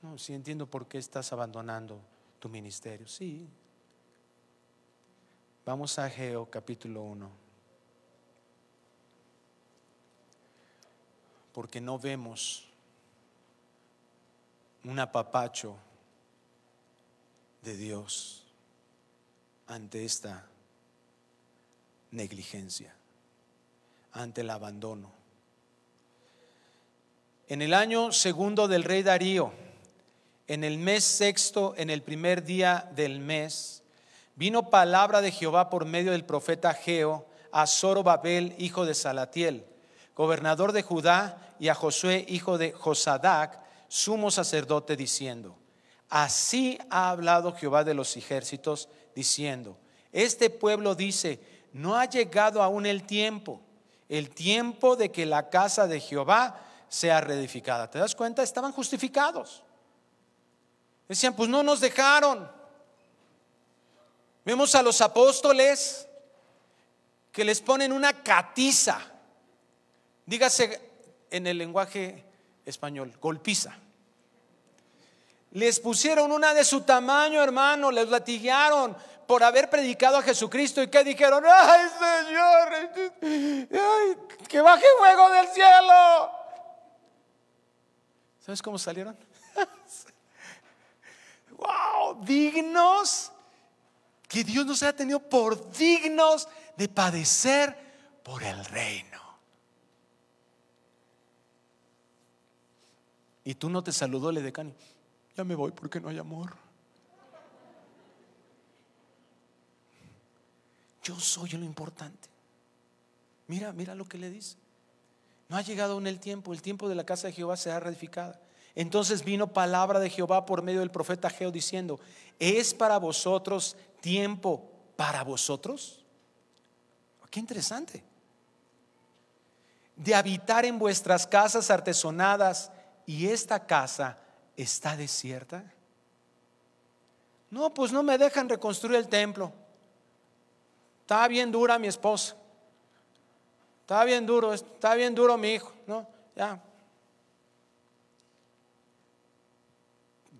No, sí entiendo por qué estás abandonando tu ministerio. Sí. Vamos a Geo capítulo 1. Porque no vemos un apapacho de Dios ante esta negligencia, ante el abandono. En el año segundo del rey Darío, en el mes sexto, en el primer día del mes, vino palabra de Jehová por medio del profeta Geo a Zorobabel, hijo de Salatiel, gobernador de Judá, y a Josué, hijo de Josadac, sumo sacerdote, diciendo, Así ha hablado Jehová de los ejércitos, diciendo, este pueblo dice, no ha llegado aún el tiempo, el tiempo de que la casa de Jehová sea reedificada. ¿Te das cuenta? Estaban justificados. Decían, pues no nos dejaron. Vemos a los apóstoles que les ponen una catiza, dígase en el lenguaje español, golpiza. Les pusieron una de su tamaño, hermano, les latiguearon por haber predicado a Jesucristo y que dijeron, ay Señor, que baje fuego del cielo. ¿Sabes cómo salieron? wow, dignos, que Dios nos haya tenido por dignos de padecer por el reino. Y tú no te saludó el edecán ya me voy porque no hay amor. Yo soy lo importante. Mira, mira lo que le dice. No ha llegado aún el tiempo, el tiempo de la casa de Jehová será reedificada. Entonces vino palabra de Jehová por medio del profeta Geo diciendo, ¿es para vosotros tiempo para vosotros? Qué interesante. De habitar en vuestras casas artesonadas y esta casa ¿está desierta? No, pues no me dejan reconstruir el templo. Está bien dura mi esposa. Está bien duro, está bien duro mi hijo. No, ya.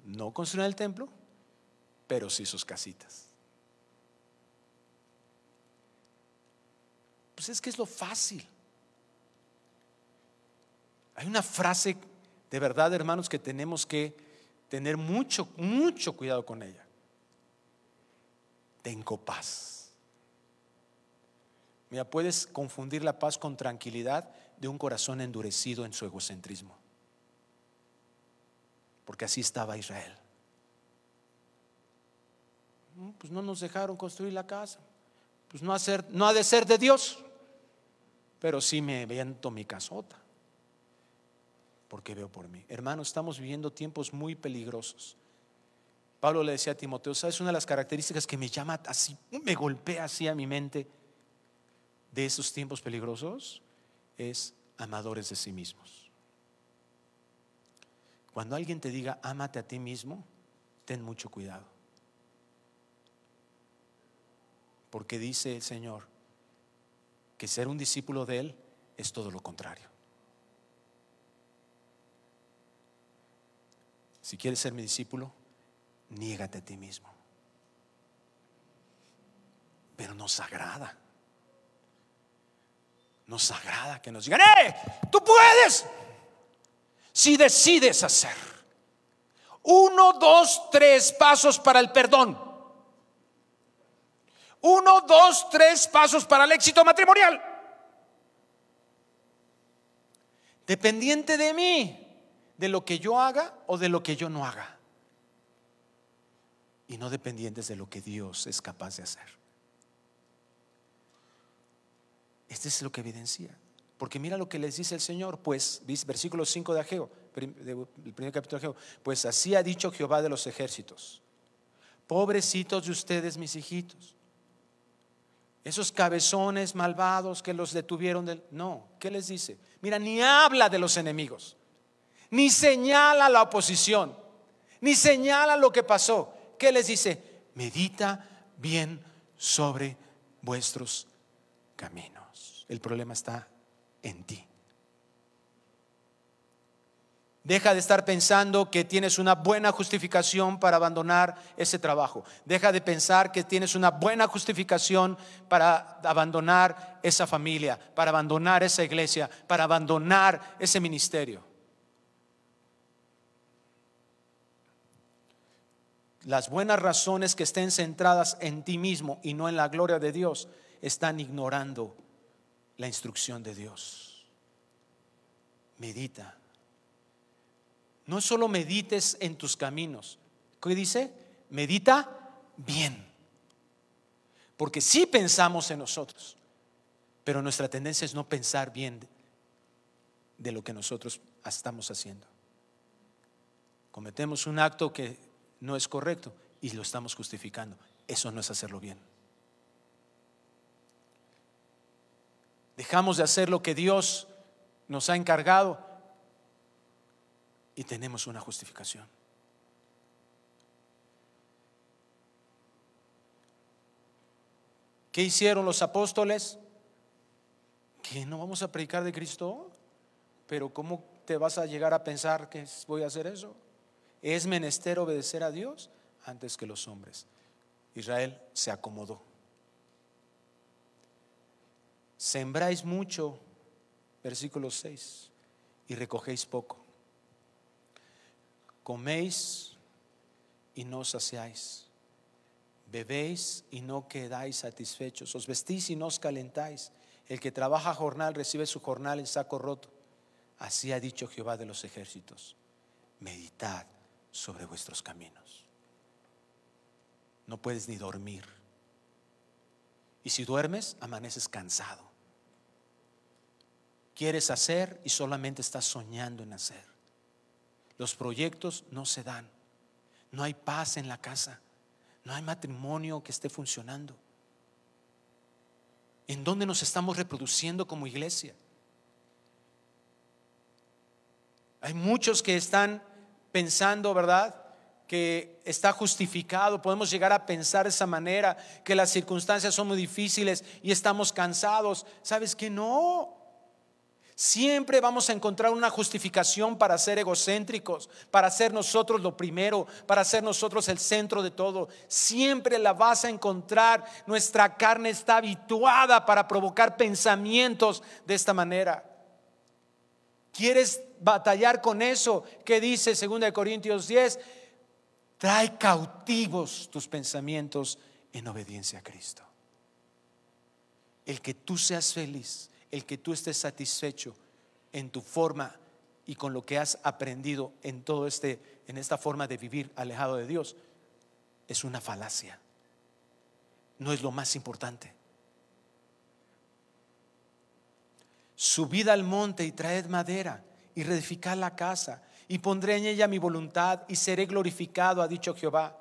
No construyeron el templo, pero sí sus casitas. Pues es que es lo fácil. Hay una frase de verdad, hermanos, que tenemos que tener mucho, mucho cuidado con ella. Tengo paz. Mira, puedes confundir la paz con tranquilidad de un corazón endurecido en su egocentrismo. Porque así estaba Israel. Pues no nos dejaron construir la casa. Pues no, hacer, no ha de ser de Dios. Pero sí me viento mi casota porque veo por mí. Hermano, estamos viviendo tiempos muy peligrosos. Pablo le decía a Timoteo, ¿sabes una de las características que me llama así, me golpea así a mi mente de esos tiempos peligrosos? Es amadores de sí mismos. Cuando alguien te diga, ámate a ti mismo, ten mucho cuidado. Porque dice el Señor que ser un discípulo de Él es todo lo contrario. Si quieres ser mi discípulo, niégate a ti mismo. Pero nos agrada. Nos agrada que nos digan, ¡eh! Tú puedes. Si decides hacer uno, dos, tres pasos para el perdón. Uno, dos, tres pasos para el éxito matrimonial. Dependiente de mí de lo que yo haga o de lo que yo no haga. y no dependientes de lo que Dios es capaz de hacer. Este es lo que evidencia. Porque mira lo que les dice el Señor, pues, versículo 5 de Ageo, el primer capítulo de Ageo, pues así ha dicho Jehová de los ejércitos. Pobrecitos de ustedes, mis hijitos. Esos cabezones malvados que los detuvieron. No, ¿qué les dice? Mira, ni habla de los enemigos, ni señala la oposición, ni señala lo que pasó. ¿Qué les dice? Medita bien sobre vuestros caminos. El problema está en ti. Deja de estar pensando que tienes una buena justificación para abandonar ese trabajo. Deja de pensar que tienes una buena justificación para abandonar esa familia, para abandonar esa iglesia, para abandonar ese ministerio. Las buenas razones que estén centradas en ti mismo y no en la gloria de Dios están ignorando la instrucción de Dios. Medita. No solo medites en tus caminos. ¿Qué dice? Medita bien. Porque sí pensamos en nosotros, pero nuestra tendencia es no pensar bien de lo que nosotros estamos haciendo. Cometemos un acto que no es correcto y lo estamos justificando. Eso no es hacerlo bien. Dejamos de hacer lo que Dios nos ha encargado y tenemos una justificación. ¿Qué hicieron los apóstoles? Que no vamos a predicar de Cristo, pero ¿cómo te vas a llegar a pensar que voy a hacer eso? Es menester obedecer a Dios antes que los hombres. Israel se acomodó. Sembráis mucho, versículo 6, y recogéis poco. Coméis y no saciáis. Bebéis y no quedáis satisfechos. Os vestís y no os calentáis. El que trabaja jornal recibe su jornal en saco roto. Así ha dicho Jehová de los ejércitos. Meditad sobre vuestros caminos. No puedes ni dormir. Y si duermes, amaneces cansado. Quieres hacer y solamente estás soñando en hacer. Los proyectos no se dan. No hay paz en la casa. No hay matrimonio que esté funcionando. ¿En dónde nos estamos reproduciendo como iglesia? Hay muchos que están pensando, ¿verdad? que está justificado, podemos llegar a pensar de esa manera, que las circunstancias son muy difíciles y estamos cansados. ¿Sabes que no? Siempre vamos a encontrar una justificación para ser egocéntricos, para ser nosotros lo primero, para ser nosotros el centro de todo. Siempre la vas a encontrar. Nuestra carne está habituada para provocar pensamientos de esta manera. ¿Quieres batallar con eso? ¿Qué dice 2 Corintios 10? Trae cautivos tus pensamientos en obediencia a Cristo. El que tú seas feliz el que tú estés satisfecho en tu forma y con lo que has aprendido en todo este en esta forma de vivir alejado de Dios es una falacia. No es lo más importante. Subid al monte y traed madera y reedificad la casa y pondré en ella mi voluntad y seré glorificado, ha dicho Jehová.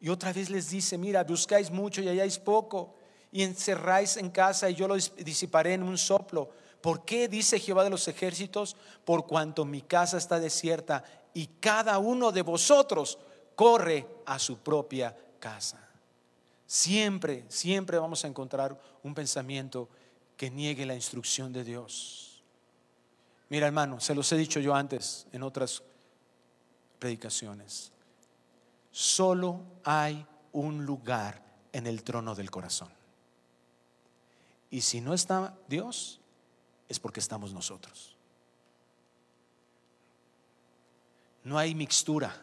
Y otra vez les dice, mira, buscáis mucho y halláis poco y encerráis en casa y yo lo disiparé en un soplo. ¿Por qué dice Jehová de los ejércitos? Por cuanto mi casa está desierta y cada uno de vosotros corre a su propia casa. Siempre, siempre vamos a encontrar un pensamiento que niegue la instrucción de Dios. Mira hermano, se los he dicho yo antes en otras predicaciones. Solo hay un lugar en el trono del corazón. Y si no está Dios, es porque estamos nosotros. No hay mixtura.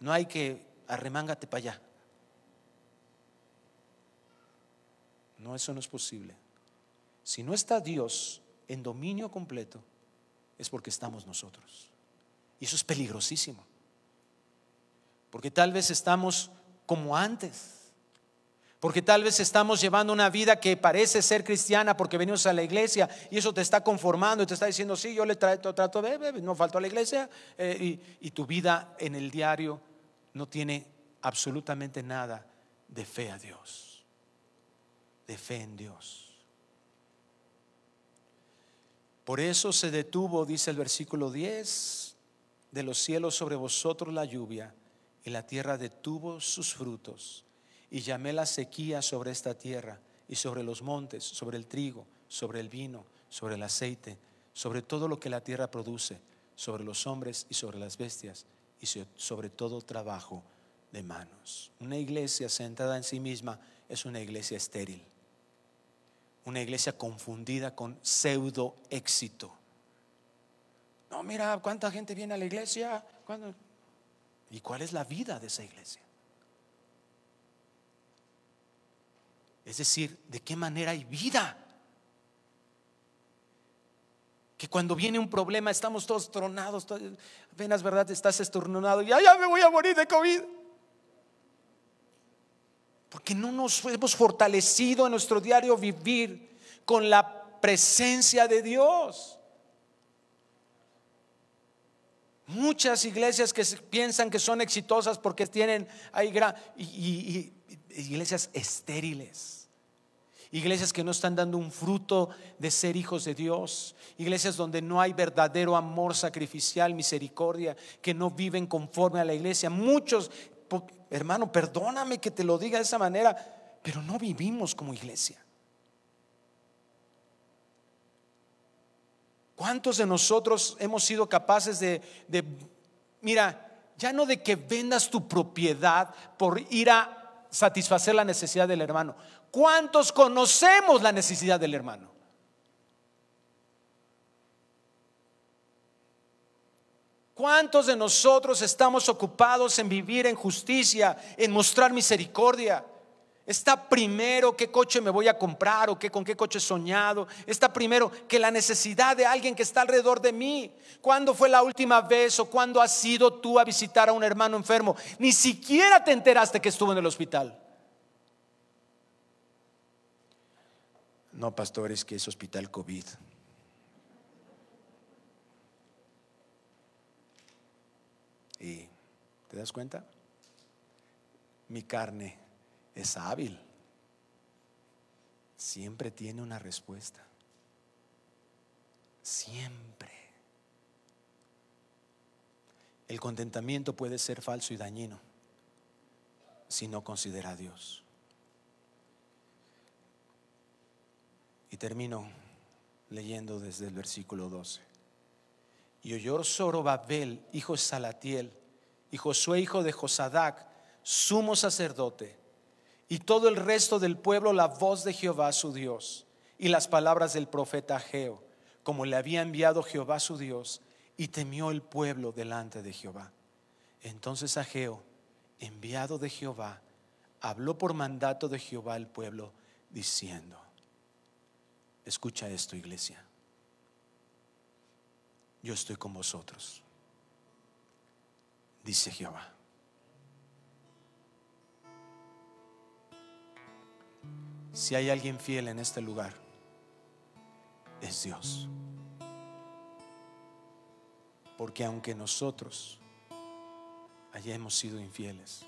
No hay que arremángate para allá. No, eso no es posible. Si no está Dios en dominio completo, es porque estamos nosotros. Y eso es peligrosísimo. Porque tal vez estamos como antes. Porque tal vez estamos llevando una vida que parece ser cristiana porque venimos a la iglesia y eso te está conformando y te está diciendo, sí, yo le trato, trato de, no falto a la iglesia. Eh, y, y tu vida en el diario no tiene absolutamente nada de fe a Dios, de fe en Dios. Por eso se detuvo, dice el versículo 10, de los cielos sobre vosotros la lluvia y la tierra detuvo sus frutos y llamé la sequía sobre esta tierra y sobre los montes, sobre el trigo, sobre el vino, sobre el aceite, sobre todo lo que la tierra produce, sobre los hombres y sobre las bestias y sobre todo trabajo de manos. Una iglesia sentada en sí misma es una iglesia estéril, una iglesia confundida con pseudo éxito. No, mira cuánta gente viene a la iglesia. ¿Y cuál es la vida de esa iglesia? Es decir, ¿de qué manera hay vida? Que cuando viene un problema estamos todos tronados, apenas verdad estás estornudado y ya me voy a morir de COVID. Porque no nos hemos fortalecido en nuestro diario vivir con la presencia de Dios. Muchas iglesias que piensan que son exitosas porque tienen ahí y iglesias estériles iglesias que no están dando un fruto de ser hijos de Dios, iglesias donde no hay verdadero amor sacrificial, misericordia, que no viven conforme a la iglesia. Muchos, hermano, perdóname que te lo diga de esa manera, pero no vivimos como iglesia. ¿Cuántos de nosotros hemos sido capaces de, mira, ya no de que vendas tu propiedad por ir a satisfacer la necesidad del hermano? ¿Cuántos conocemos la necesidad del hermano? ¿Cuántos de nosotros estamos ocupados en vivir en justicia, en mostrar misericordia? Está primero qué coche me voy a comprar o qué, con qué coche he soñado. Está primero que la necesidad de alguien que está alrededor de mí. ¿Cuándo fue la última vez o cuándo has ido tú a visitar a un hermano enfermo? Ni siquiera te enteraste que estuvo en el hospital. No, pastor, es que es hospital COVID. ¿Y te das cuenta? Mi carne es hábil. Siempre tiene una respuesta. Siempre. El contentamiento puede ser falso y dañino si no considera a Dios. Y termino leyendo desde el versículo 12. Y oyó Zorobabel, hijo de Salatiel, y Josué, hijo de Josadac, sumo sacerdote, y todo el resto del pueblo la voz de Jehová su Dios, y las palabras del profeta Ageo, como le había enviado Jehová su Dios, y temió el pueblo delante de Jehová. Entonces Ageo, enviado de Jehová, habló por mandato de Jehová al pueblo, diciendo, Escucha esto, iglesia. Yo estoy con vosotros, dice Jehová. Si hay alguien fiel en este lugar, es Dios. Porque aunque nosotros hayamos sido infieles,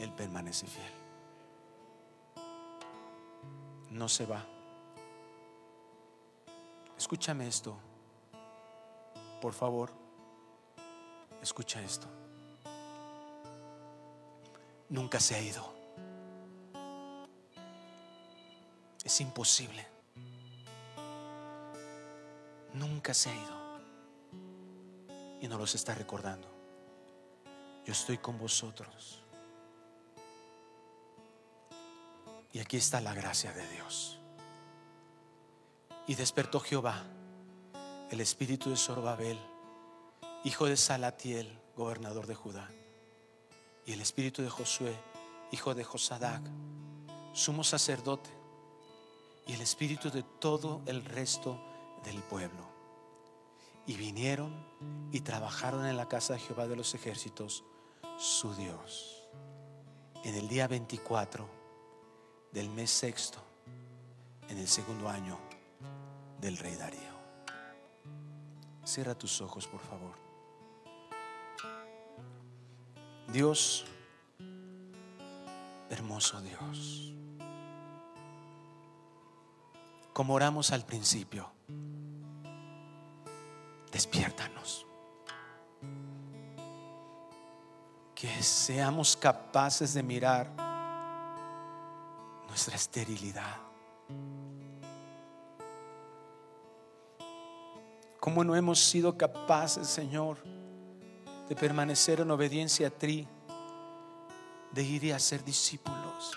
Él permanece fiel no se va. Escúchame esto. Por favor, escucha esto. Nunca se ha ido. Es imposible. Nunca se ha ido. Y no los está recordando. Yo estoy con vosotros Y aquí está la gracia de Dios. Y despertó Jehová el espíritu de Zorobabel, hijo de Salatiel, gobernador de Judá, y el espíritu de Josué, hijo de Josadac, sumo sacerdote, y el espíritu de todo el resto del pueblo. y vinieron y trabajaron en la casa de Jehová de los ejércitos, su Dios. En el día 24 del mes sexto, en el segundo año del rey Darío. Cierra tus ojos, por favor. Dios, hermoso Dios, como oramos al principio, despiértanos. Que seamos capaces de mirar nuestra esterilidad. Cómo no hemos sido capaces, Señor, de permanecer en obediencia a ti, de ir y hacer discípulos.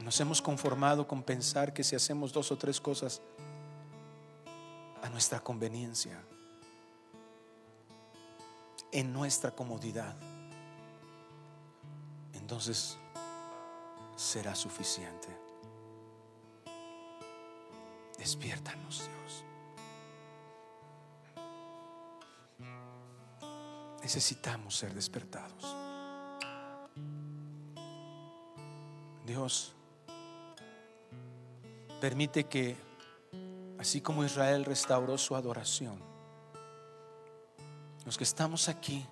Nos hemos conformado con pensar que si hacemos dos o tres cosas a nuestra conveniencia, en nuestra comodidad, entonces será suficiente. Despiértanos, Dios. Necesitamos ser despertados. Dios, permite que, así como Israel restauró su adoración, los que estamos aquí,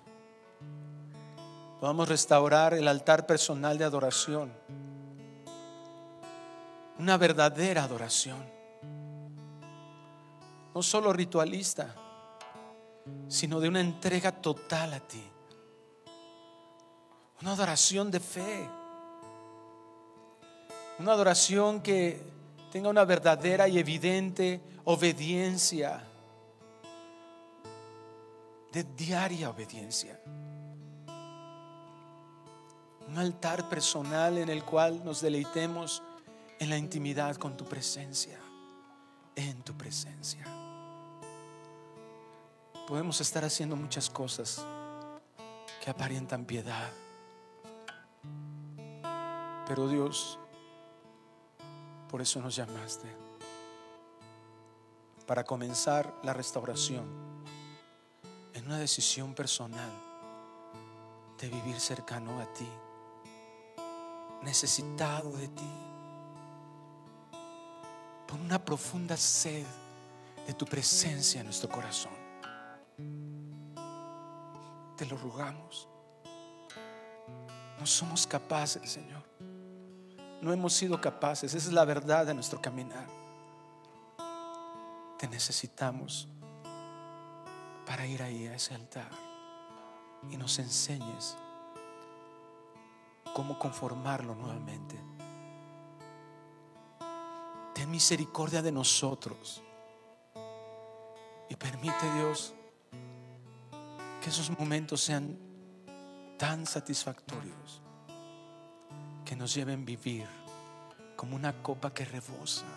podamos restaurar el altar personal de adoración, una verdadera adoración, no solo ritualista, sino de una entrega total a ti, una adoración de fe, una adoración que tenga una verdadera y evidente obediencia, de diaria obediencia un altar personal en el cual nos deleitemos en la intimidad con tu presencia, en tu presencia. Podemos estar haciendo muchas cosas que aparentan piedad, pero Dios, por eso nos llamaste, para comenzar la restauración en una decisión personal de vivir cercano a ti necesitado de ti. Pon una profunda sed de tu presencia en nuestro corazón. Te lo rogamos. No somos capaces, Señor. No hemos sido capaces. Esa es la verdad de nuestro caminar. Te necesitamos para ir ahí a ese altar y nos enseñes cómo conformarlo nuevamente. Ten misericordia de nosotros y permite Dios que esos momentos sean tan satisfactorios que nos lleven a vivir como una copa que rebosa,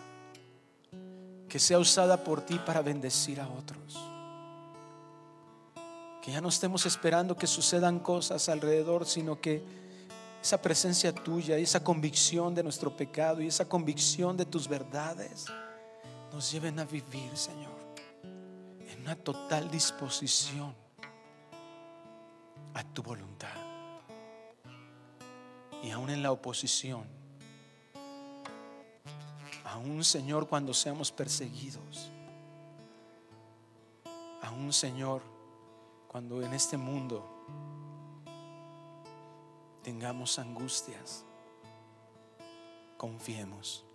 que sea usada por ti para bendecir a otros. Que ya no estemos esperando que sucedan cosas alrededor, sino que esa presencia tuya y esa convicción de nuestro pecado y esa convicción de tus verdades nos lleven a vivir, Señor, en una total disposición a tu voluntad. Y aún en la oposición, aún, Señor, cuando seamos perseguidos, aún, Señor, cuando en este mundo tengamos angustias, confiemos,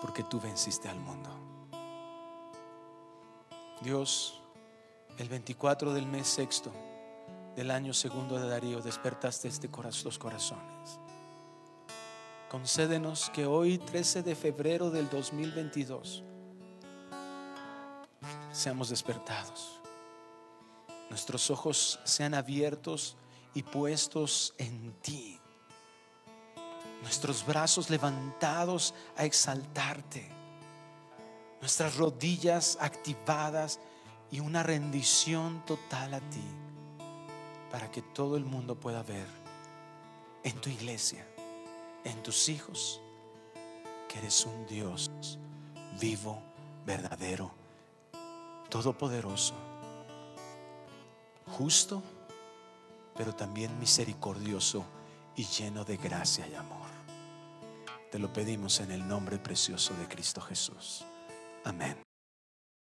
porque tú venciste al mundo. Dios, el 24 del mes sexto del año segundo de Darío, despertaste este corazón, los corazones. Concédenos que hoy, 13 de febrero del 2022, seamos despertados. Nuestros ojos sean abiertos y puestos en ti. Nuestros brazos levantados a exaltarte. Nuestras rodillas activadas y una rendición total a ti para que todo el mundo pueda ver en tu iglesia, en tus hijos, que eres un Dios vivo, verdadero, todopoderoso, justo, pero también misericordioso y lleno de gracia y amor. Te lo pedimos en el nombre precioso de Cristo Jesús. Amén.